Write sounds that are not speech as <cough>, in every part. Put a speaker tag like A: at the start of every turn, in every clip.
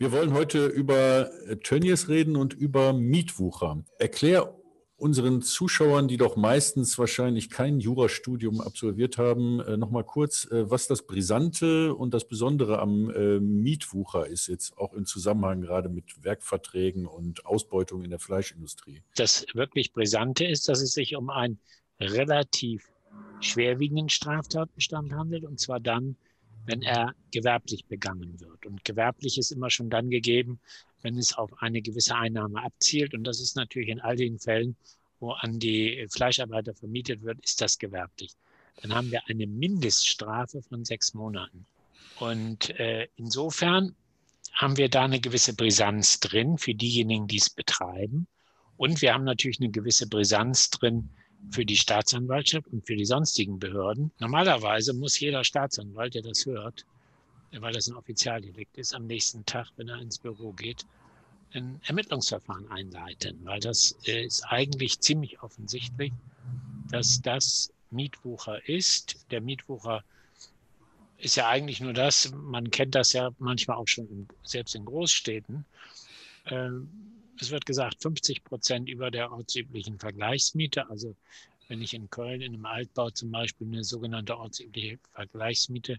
A: Wir wollen heute über Tönnies reden und über Mietwucher. Erklär unseren Zuschauern, die doch meistens wahrscheinlich kein Jurastudium absolviert haben, äh, nochmal kurz, äh, was das Brisante und das Besondere am äh, Mietwucher ist, jetzt auch im Zusammenhang gerade mit Werkverträgen und Ausbeutung in der Fleischindustrie.
B: Das wirklich Brisante ist, dass es sich um einen relativ schwerwiegenden Straftatbestand handelt, und zwar dann, wenn er gewerblich begangen wird. Und gewerblich ist immer schon dann gegeben, wenn es auf eine gewisse Einnahme abzielt. Und das ist natürlich in all den Fällen, wo an die Fleischarbeiter vermietet wird, ist das gewerblich. Dann haben wir eine Mindeststrafe von sechs Monaten. Und äh, insofern haben wir da eine gewisse Brisanz drin für diejenigen, die es betreiben. Und wir haben natürlich eine gewisse Brisanz drin für die Staatsanwaltschaft und für die sonstigen Behörden. Normalerweise muss jeder Staatsanwalt, der das hört, weil das ein Offizialdelikt ist, am nächsten Tag, wenn er ins Büro geht, ein Ermittlungsverfahren einleiten, weil das ist eigentlich ziemlich offensichtlich, dass das Mietwucher ist. Der Mietwucher ist ja eigentlich nur das, man kennt das ja manchmal auch schon in, selbst in Großstädten. Es wird gesagt, 50 Prozent über der ortsüblichen Vergleichsmiete. Also wenn ich in Köln in einem Altbau zum Beispiel eine sogenannte ortsübliche Vergleichsmiete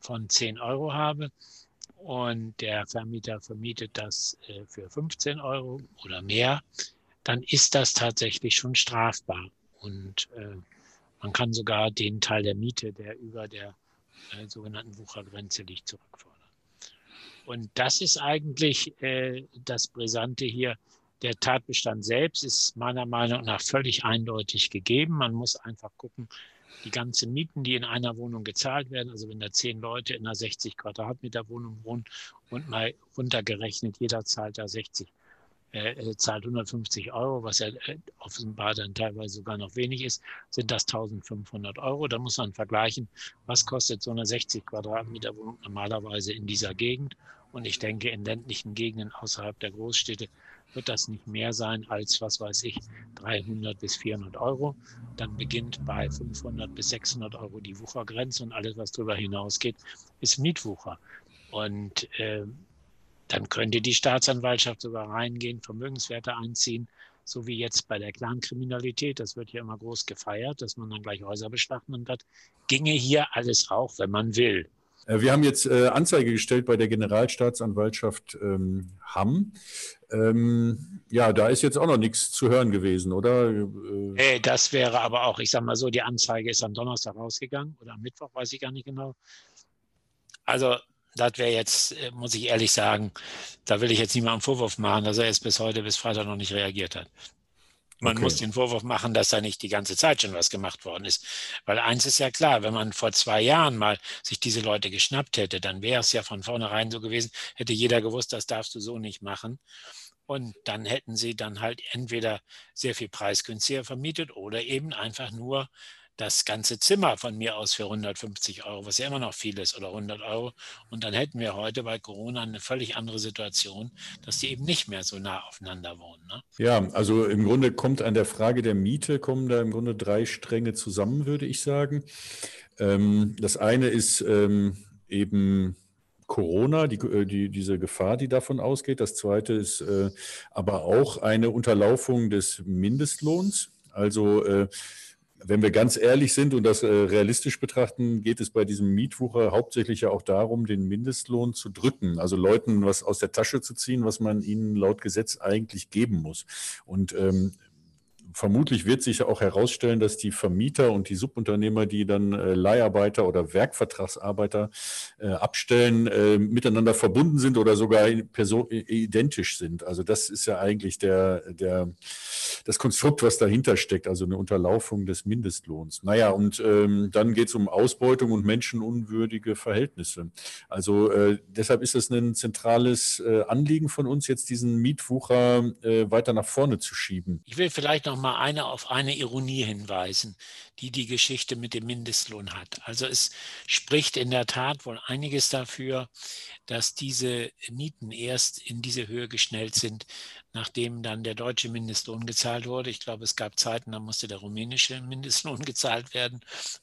B: von 10 Euro habe und der Vermieter vermietet das äh, für 15 Euro oder mehr, dann ist das tatsächlich schon strafbar. Und äh, man kann sogar den Teil der Miete, der über der äh, sogenannten Wuchergrenze liegt, zurückfordern. Und das ist eigentlich äh, das Brisante hier. Der Tatbestand selbst ist meiner Meinung nach völlig eindeutig gegeben. Man muss einfach gucken, die ganzen Mieten, die in einer Wohnung gezahlt werden, also wenn da zehn Leute in einer 60 Quadratmeter Wohnung wohnen und mal runtergerechnet, jeder zahlt da 60, äh, zahlt 150 Euro, was ja äh, offenbar dann teilweise sogar noch wenig ist, sind das 1500 Euro. Da muss man vergleichen, was kostet so eine 60 Quadratmeter Wohnung normalerweise in dieser Gegend. Und ich denke, in ländlichen Gegenden außerhalb der Großstädte wird das nicht mehr sein als, was weiß ich, 300 bis 400 Euro. Dann beginnt bei 500 bis 600 Euro die Wuchergrenze und alles, was darüber hinausgeht, ist Mietwucher. Und äh, dann könnte die Staatsanwaltschaft sogar reingehen, Vermögenswerte einziehen, so wie jetzt bei der Clankriminalität. Das wird ja immer groß gefeiert, dass man dann gleich Häuser beschlagnahmt hat. Ginge hier alles auch, wenn man will.
A: Äh, wir haben jetzt äh, Anzeige gestellt bei der Generalstaatsanwaltschaft ähm, Hamm. Ähm, ja, da ist jetzt auch noch nichts zu hören gewesen, oder?
B: Äh, das wäre aber auch, ich sage mal so, die Anzeige ist am Donnerstag rausgegangen oder am Mittwoch, weiß ich gar nicht genau. Also das wäre jetzt, äh, muss ich ehrlich sagen, da will ich jetzt niemandem Vorwurf machen, dass er jetzt bis heute, bis Freitag noch nicht reagiert hat. Man okay. muss den Vorwurf machen, dass da nicht die ganze Zeit schon was gemacht worden ist. Weil eins ist ja klar, wenn man vor zwei Jahren mal sich diese Leute geschnappt hätte, dann wäre es ja von vornherein so gewesen, hätte jeder gewusst, das darfst du so nicht machen. Und dann hätten sie dann halt entweder sehr viel preisgünstiger vermietet oder eben einfach nur das ganze Zimmer von mir aus für 150 Euro, was ja immer noch viel ist, oder 100 Euro. Und dann hätten wir heute bei Corona eine völlig andere Situation, dass die eben nicht mehr so nah aufeinander wohnen. Ne?
A: Ja, also im Grunde kommt an der Frage der Miete, kommen da im Grunde drei Stränge zusammen, würde ich sagen. Ähm, das eine ist ähm, eben Corona, die, äh, die, diese Gefahr, die davon ausgeht. Das zweite ist äh, aber auch eine Unterlaufung des Mindestlohns. Also äh, wenn wir ganz ehrlich sind und das äh, realistisch betrachten, geht es bei diesem Mietwucher hauptsächlich ja auch darum, den Mindestlohn zu drücken, also Leuten was aus der Tasche zu ziehen, was man ihnen laut Gesetz eigentlich geben muss. Und ähm, vermutlich wird sich auch herausstellen, dass die Vermieter und die Subunternehmer, die dann äh, Leiharbeiter oder Werkvertragsarbeiter äh, abstellen, äh, miteinander verbunden sind oder sogar identisch sind. Also das ist ja eigentlich der, der, das Konstrukt, was dahinter steckt, also eine Unterlaufung des Mindestlohns. Naja, und ähm, dann geht es um Ausbeutung und menschenunwürdige Verhältnisse. Also äh, deshalb ist es ein zentrales äh, Anliegen von uns, jetzt diesen Mietwucher äh, weiter nach vorne zu schieben.
B: Ich will vielleicht noch mal eine auf eine Ironie hinweisen, die die Geschichte mit dem Mindestlohn hat. Also es spricht in der Tat wohl einiges dafür, dass diese Mieten erst in diese Höhe geschnellt sind, nachdem dann der deutsche Mindestlohn gezahlt wurde. Ich glaube, es gab Zeiten, da musste der rumänische Mindestlohn <laughs> gezahlt werden,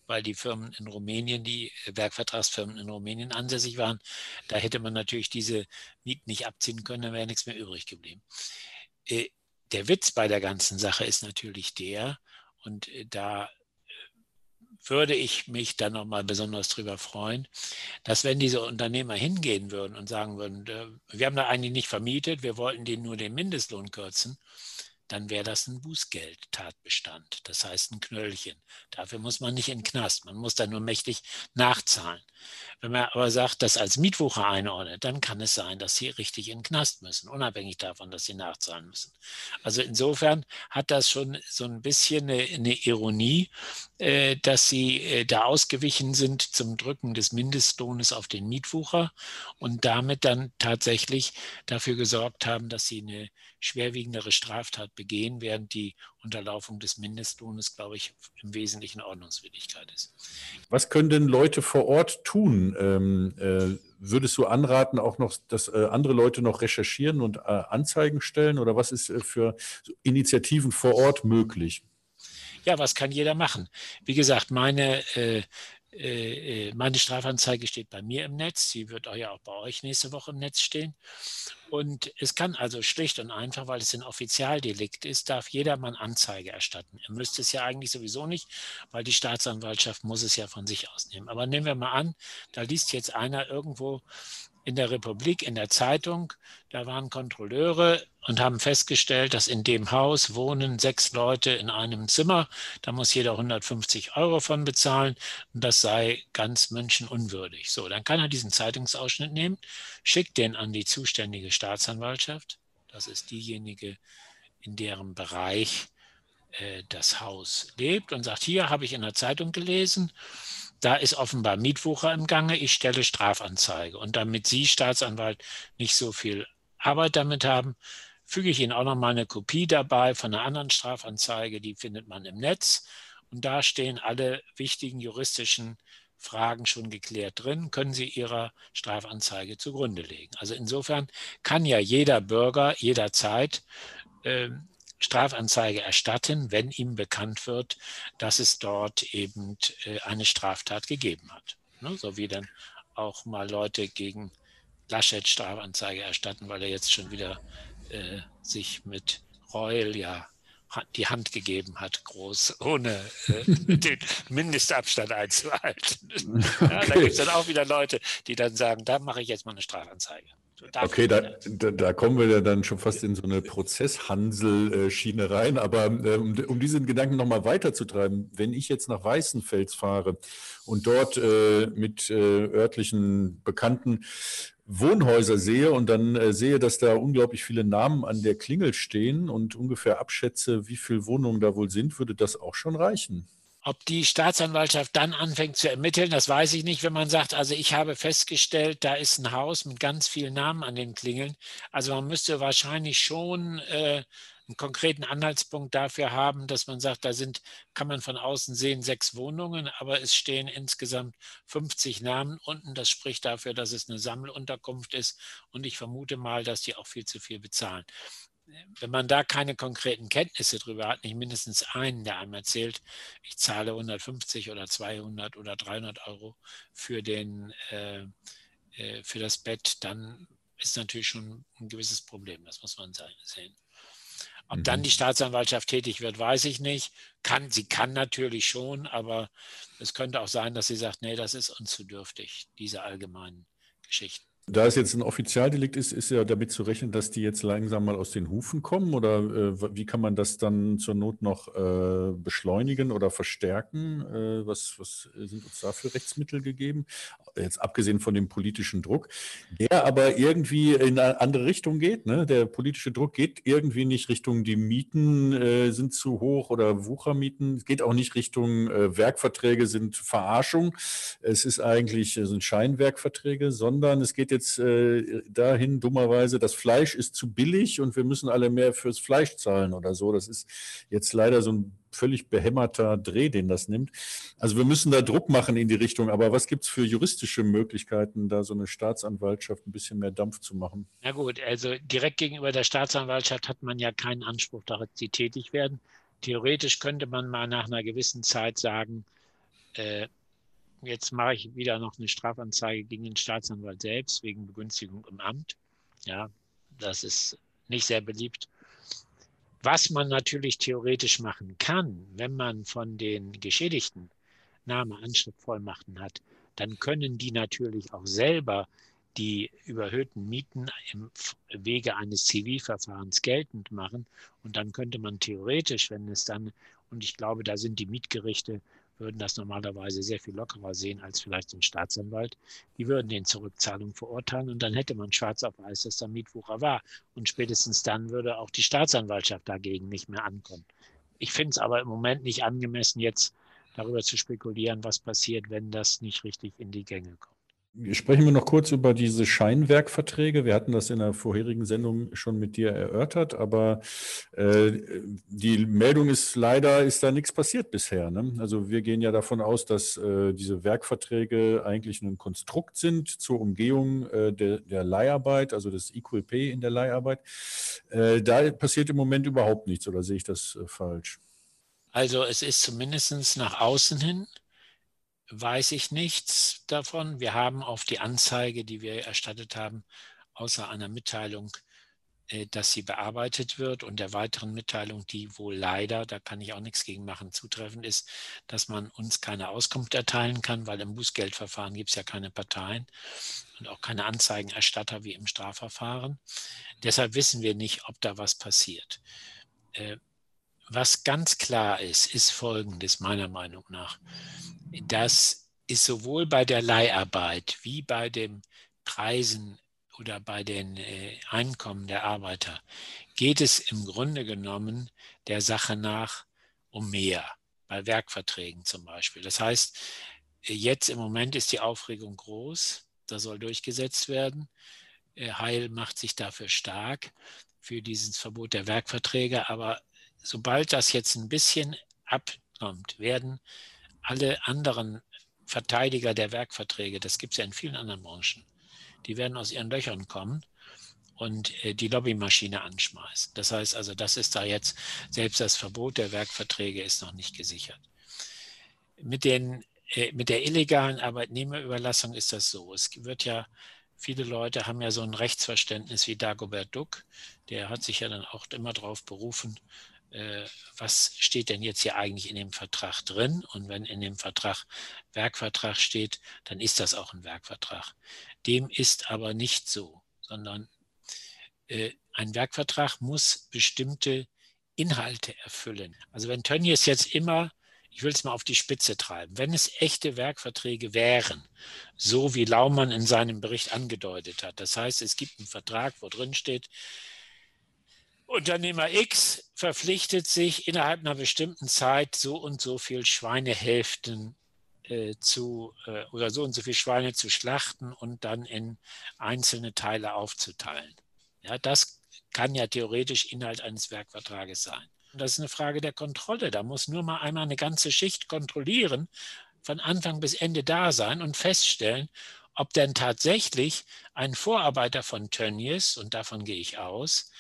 B: weil die Firmen in Rumänien, die Werkvertragsfirmen in Rumänien ansässig waren. Da hätte man natürlich diese Mieten nicht abziehen können, dann wäre nichts mehr übrig geblieben. Äh, der Witz bei der ganzen Sache ist natürlich der, und äh, da würde ich mich dann nochmal besonders darüber freuen, dass wenn diese Unternehmer hingehen würden und sagen würden, äh, wir haben da eigentlich nicht vermietet, wir wollten denen nur den Mindestlohn kürzen, dann wäre das ein Bußgeldtatbestand, das heißt ein Knöllchen. Dafür muss man nicht in den Knast, man muss da nur mächtig nachzahlen. Wenn man aber sagt, das als Mietwucher einordnet, dann kann es sein, dass sie richtig in den Knast müssen, unabhängig davon, dass sie nachzahlen müssen. Also insofern hat das schon so ein bisschen eine, eine Ironie, äh, dass sie äh, da ausgewichen sind zum Drücken des Mindestlohnes auf den Mietwucher und damit dann tatsächlich dafür gesorgt haben, dass sie eine schwerwiegendere Straftat begehen, während die Unterlaufung des Mindestlohnes, glaube ich, im Wesentlichen Ordnungswidrigkeit ist.
A: Was können denn Leute vor Ort tun? Ähm, äh, würdest du anraten, auch noch, dass äh, andere Leute noch recherchieren und äh, Anzeigen stellen? Oder was ist äh, für Initiativen vor Ort möglich?
B: Ja, was kann jeder machen? Wie gesagt, meine äh, meine Strafanzeige steht bei mir im Netz. Sie wird auch ja auch bei euch nächste Woche im Netz stehen. Und es kann also schlicht und einfach, weil es ein Offizialdelikt ist, darf jedermann Anzeige erstatten. Er müsste es ja eigentlich sowieso nicht, weil die Staatsanwaltschaft muss es ja von sich ausnehmen. Aber nehmen wir mal an, da liest jetzt einer irgendwo in der Republik, in der Zeitung, da waren Kontrolleure und haben festgestellt, dass in dem Haus wohnen sechs Leute in einem Zimmer. Da muss jeder 150 Euro von bezahlen und das sei ganz menschenunwürdig. So, dann kann er diesen Zeitungsausschnitt nehmen, schickt den an die zuständige Staatsanwaltschaft. Das ist diejenige, in deren Bereich äh, das Haus lebt und sagt, hier habe ich in der Zeitung gelesen, da ist offenbar Mietwucher im Gange, ich stelle Strafanzeige. Und damit Sie, Staatsanwalt, nicht so viel Arbeit damit haben, füge ich Ihnen auch noch mal eine Kopie dabei von einer anderen Strafanzeige, die findet man im Netz. Und da stehen alle wichtigen juristischen Fragen schon geklärt drin, können Sie Ihrer Strafanzeige zugrunde legen. Also insofern kann ja jeder Bürger jederzeit äh, Strafanzeige erstatten, wenn ihm bekannt wird, dass es dort eben äh, eine Straftat gegeben hat. Ne? So wie dann auch mal Leute gegen Laschet Strafanzeige erstatten, weil er jetzt schon wieder äh, sich mit Reul ja die Hand gegeben hat, groß, ohne äh, <laughs> den Mindestabstand einzuhalten. <laughs> Ja, okay. Da gibt es dann auch wieder Leute, die dann sagen, da mache ich jetzt mal eine Strafanzeige.
A: Okay, da, da, da, kommen wir ja dann schon fast in so eine Prozesshandelschiene rein. Aber ähm, um diesen Gedanken nochmal weiterzutreiben, wenn ich jetzt nach Weißenfels fahre und dort äh, mit äh, örtlichen Bekannten Wohnhäuser sehe und dann äh, sehe, dass da unglaublich viele Namen an der Klingel stehen und ungefähr abschätze, wie viele Wohnungen da wohl sind, würde das auch schon reichen.
B: Ob die Staatsanwaltschaft dann anfängt zu ermitteln, das weiß ich nicht, wenn man sagt, also ich habe festgestellt, da ist ein Haus mit ganz vielen Namen an den Klingeln. Also man müsste wahrscheinlich schon äh, einen konkreten Anhaltspunkt dafür haben, dass man sagt, da sind, kann man von außen sehen, sechs Wohnungen, aber es stehen insgesamt 50 Namen unten. Das spricht dafür, dass es eine Sammelunterkunft ist. Und ich vermute mal, dass die auch viel zu viel bezahlen wenn man da keine konkreten Kenntnisse drüber hat, nicht mindestens einen, der einem erzählt, ich zahle 150 oder 200 oder 300 Euro für, den, äh, äh, für das Bett, dann ist natürlich schon ein gewisses Problem. Das muss man sehen. Ob mhm. dann die Staatsanwaltschaft tätig wird, weiß ich nicht. Kann, sie kann natürlich schon, aber es könnte auch sein, dass sie sagt, nee, das ist uns zu dürftig, diese allgemeinen Geschichten.
A: Da es jetzt ein Offizialdelikt ist, ist ja damit zu rechnen, dass die jetzt langsam mal aus den Hufen kommen oder äh, wie kann man das dann zur Not noch äh, beschleunigen oder verstärken? Äh, was, was sind uns da für Rechtsmittel gegeben? Jetzt abgesehen von dem politischen Druck, der aber irgendwie in eine andere Richtung geht. Ne? Der politische Druck geht irgendwie nicht Richtung die Mieten äh, sind zu hoch oder Wuchermieten. Es geht auch nicht Richtung äh, Werkverträge sind Verarschung. Es ist eigentlich sind Scheinwerkverträge, sondern es geht jetzt jetzt äh, dahin, dummerweise, das Fleisch ist zu billig und wir müssen alle mehr fürs Fleisch zahlen oder so. Das ist jetzt leider so ein völlig behämmerter Dreh, den das nimmt. Also wir müssen da Druck machen in die Richtung. Aber was gibt es für juristische Möglichkeiten, da so eine Staatsanwaltschaft ein bisschen mehr Dampf zu machen?
B: Na gut, also direkt gegenüber der Staatsanwaltschaft hat man ja keinen Anspruch, dass sie tätig werden. Theoretisch könnte man mal nach einer gewissen Zeit sagen, äh, jetzt mache ich wieder noch eine Strafanzeige gegen den Staatsanwalt selbst wegen Begünstigung im Amt. Ja, das ist nicht sehr beliebt. Was man natürlich theoretisch machen kann, wenn man von den Geschädigten Name, Anschriftvollmachten hat, dann können die natürlich auch selber die überhöhten Mieten im Wege eines Zivilverfahrens geltend machen. Und dann könnte man theoretisch, wenn es dann, und ich glaube, da sind die Mietgerichte würden das normalerweise sehr viel lockerer sehen als vielleicht ein Staatsanwalt. Die würden den Zurückzahlung verurteilen und dann hätte man schwarz auf weiß, dass da Mietwucher war. Und spätestens dann würde auch die Staatsanwaltschaft dagegen nicht mehr ankommen. Ich finde es aber im Moment nicht angemessen, jetzt darüber zu spekulieren, was passiert, wenn das nicht richtig in die Gänge kommt.
A: Sprechen wir noch kurz über diese Scheinwerkverträge. Wir hatten das in der vorherigen Sendung schon mit dir erörtert, aber äh, die Meldung ist leider, ist da nichts passiert bisher. Ne? Also wir gehen ja davon aus, dass äh, diese Werkverträge eigentlich ein Konstrukt sind zur Umgehung äh, der, der, Leiharbeit, also des Pay in der Leiharbeit. Äh, da passiert im Moment überhaupt nichts, oder sehe ich das äh, falsch?
B: Also es ist zumindest nach außen hin weiß ich nichts davon. Wir haben auf die Anzeige, die wir erstattet haben, außer einer Mitteilung, äh, dass sie bearbeitet wird und der weiteren Mitteilung, die wohl leider, da kann ich auch nichts gegen machen, zutreffend ist, dass man uns keine Auskunft erteilen kann, weil im Bußgeldverfahren gibt es ja keine Parteien und auch keine Anzeigenerstatter wie im Strafverfahren. Deshalb wissen wir nicht, ob da was passiert. Was ganz klar ist, ist Folgendes meiner Meinung nach das ist sowohl bei der Leiharbeit wie bei den Preisen oder bei den äh, Einkommen der Arbeiter geht es im Grunde genommen der Sache nach um mehr, bei Werkverträgen zum Beispiel. Das heißt, jetzt im Moment ist die Aufregung groß, da soll durchgesetzt werden. Äh, Heil macht sich dafür stark für dieses Verbot der Werkverträge, aber sobald das jetzt ein bisschen abkommt, werden alle anderen Verteidiger der Werkverträge, das gibt es ja in vielen anderen Branchen, die werden aus ihren Löchern kommen und äh, die Lobbymaschine anschmeißen. Das heißt also, das ist da jetzt, selbst das Verbot der Werkverträge ist noch nicht gesichert. Mit, den, äh, mit der illegalen Arbeitnehmerüberlassung ist das so. Es wird ja, viele Leute haben ja so ein Rechtsverständnis wie Dagobert Duck, der hat sich ja dann auch immer darauf berufen, was steht denn jetzt hier eigentlich in dem Vertrag drin? Und wenn in dem Vertrag Werkvertrag steht, dann ist das auch ein Werkvertrag. Dem ist aber nicht so, sondern äh, ein Werkvertrag muss bestimmte Inhalte erfüllen. Also wenn Tönnies jetzt immer, ich will es mal auf die Spitze treiben, wenn es echte Werkverträge wären, so wie Laumann in seinem Bericht angedeutet hat, das heißt, es gibt einen Vertrag, wo drin steht, Unternehmer X verpflichtet sich innerhalb einer bestimmten Zeit so und so viel Schweinehälften äh, zu äh, oder so und so viel Schweine zu schlachten und dann in einzelne Teile aufzuteilen. Ja, das kann ja theoretisch Inhalt eines Werkvertrages sein. Das ist eine Frage der Kontrolle. Da muss nur mal einmal eine ganze Schicht kontrollieren, von Anfang bis Ende da sein und feststellen, ob denn tatsächlich ein Vorarbeiter von Tönnies, und davon gehe ich aus,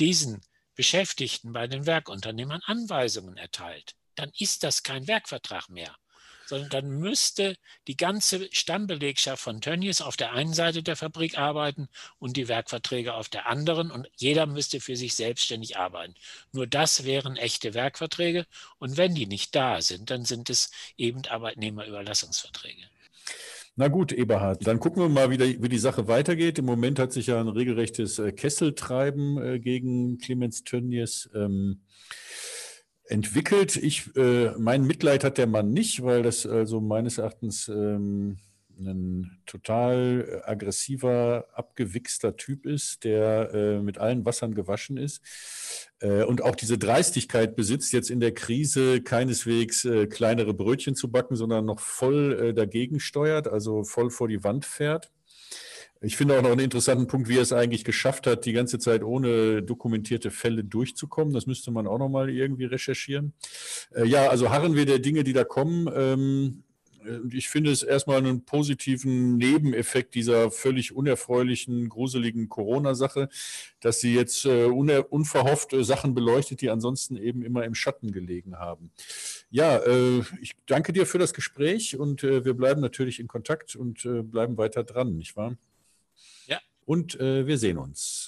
B: diesen Beschäftigten bei den Werkunternehmern Anweisungen erteilt, dann ist das kein Werkvertrag mehr, sondern dann müsste die ganze Stammbelegschaft von Tönnies auf der einen Seite der Fabrik arbeiten und die Werkverträge auf der anderen und jeder müsste für sich selbstständig arbeiten. Nur das wären echte Werkverträge und wenn die nicht da sind, dann sind es eben Arbeitnehmerüberlassungsverträge.
A: Na gut, Eberhard, dann gucken wir mal, wie, der, wie, die Sache weitergeht. Im Moment hat sich ja ein regelrechtes äh, Kesseltreiben äh, gegen Clemens Tönnies ähm, entwickelt. Ich, äh, mein Mitleid hat der Mann nicht, weil das also meines Erachtens ähm, ein total äh, aggressiver, abgewichster Typ ist, der äh, mit allen Wassern gewaschen ist äh, und auch diese Dreistigkeit besitzt, jetzt in der Krise keineswegs äh, kleinere Brötchen zu backen, sondern noch voll äh, dagegen steuert, also voll vor die Wand fährt. Ich finde auch noch einen interessanten Punkt, wie er es eigentlich geschafft hat, die ganze Zeit ohne dokumentierte Fälle durchzukommen. Das müsste man auch noch mal irgendwie recherchieren. Äh, ja, also harren wir der Dinge, die da kommen. Ähm, ich finde es erstmal einen positiven Nebeneffekt dieser völlig unerfreulichen, gruseligen Corona-Sache, dass sie jetzt äh, unverhofft äh, Sachen beleuchtet, die ansonsten eben immer im Schatten gelegen haben. Ja, äh, ich danke dir für das Gespräch und äh, wir bleiben natürlich in Kontakt und äh, bleiben weiter dran, nicht wahr?
B: Ja.
A: Und äh, wir sehen uns.